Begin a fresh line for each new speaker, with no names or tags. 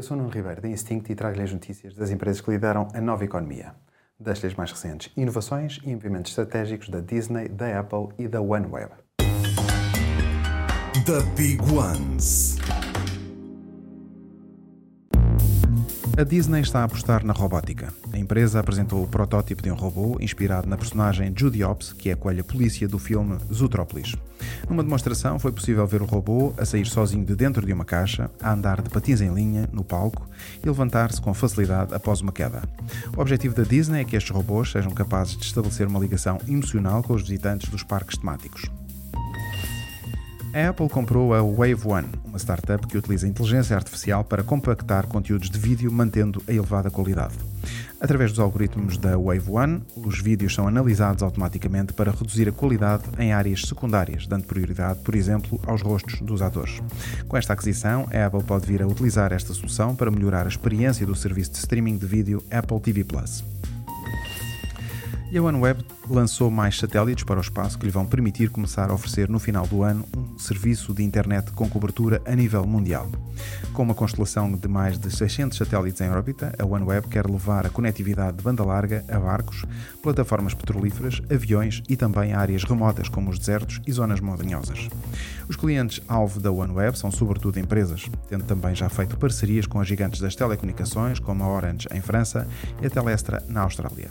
Eu sou Nuno Ribeiro, da Instinct, e trago-lhe as notícias das empresas que lideram a nova economia. Das lhes mais recentes inovações e movimentos estratégicos da Disney, da Apple e da OneWeb.
The Big Ones.
A Disney está a apostar na robótica. A empresa apresentou o protótipo de um robô inspirado na personagem Judy Hopps, que é a coelha polícia do filme Zootrópolis. Numa demonstração foi possível ver o robô a sair sozinho de dentro de uma caixa, a andar de patins em linha no palco e levantar-se com facilidade após uma queda. O objetivo da Disney é que estes robôs sejam capazes de estabelecer uma ligação emocional com os visitantes dos parques temáticos. A Apple comprou a Wave One, uma startup que utiliza inteligência artificial para compactar conteúdos de vídeo mantendo a elevada qualidade. Através dos algoritmos da Wave One, os vídeos são analisados automaticamente para reduzir a qualidade em áreas secundárias, dando prioridade, por exemplo, aos rostos dos atores. Com esta aquisição, a Apple pode vir a utilizar esta solução para melhorar a experiência do serviço de streaming de vídeo Apple TV Plus. E a OneWeb lançou mais satélites para o espaço que lhe vão permitir começar a oferecer no final do ano um serviço de internet com cobertura a nível mundial. Com uma constelação de mais de 600 satélites em órbita, a OneWeb quer levar a conectividade de banda larga a barcos, plataformas petrolíferas, aviões e também a áreas remotas como os desertos e zonas montanhosas. Os clientes alvo da OneWeb são sobretudo empresas, tendo também já feito parcerias com as gigantes das telecomunicações como a Orange em França e a Telestra na Austrália.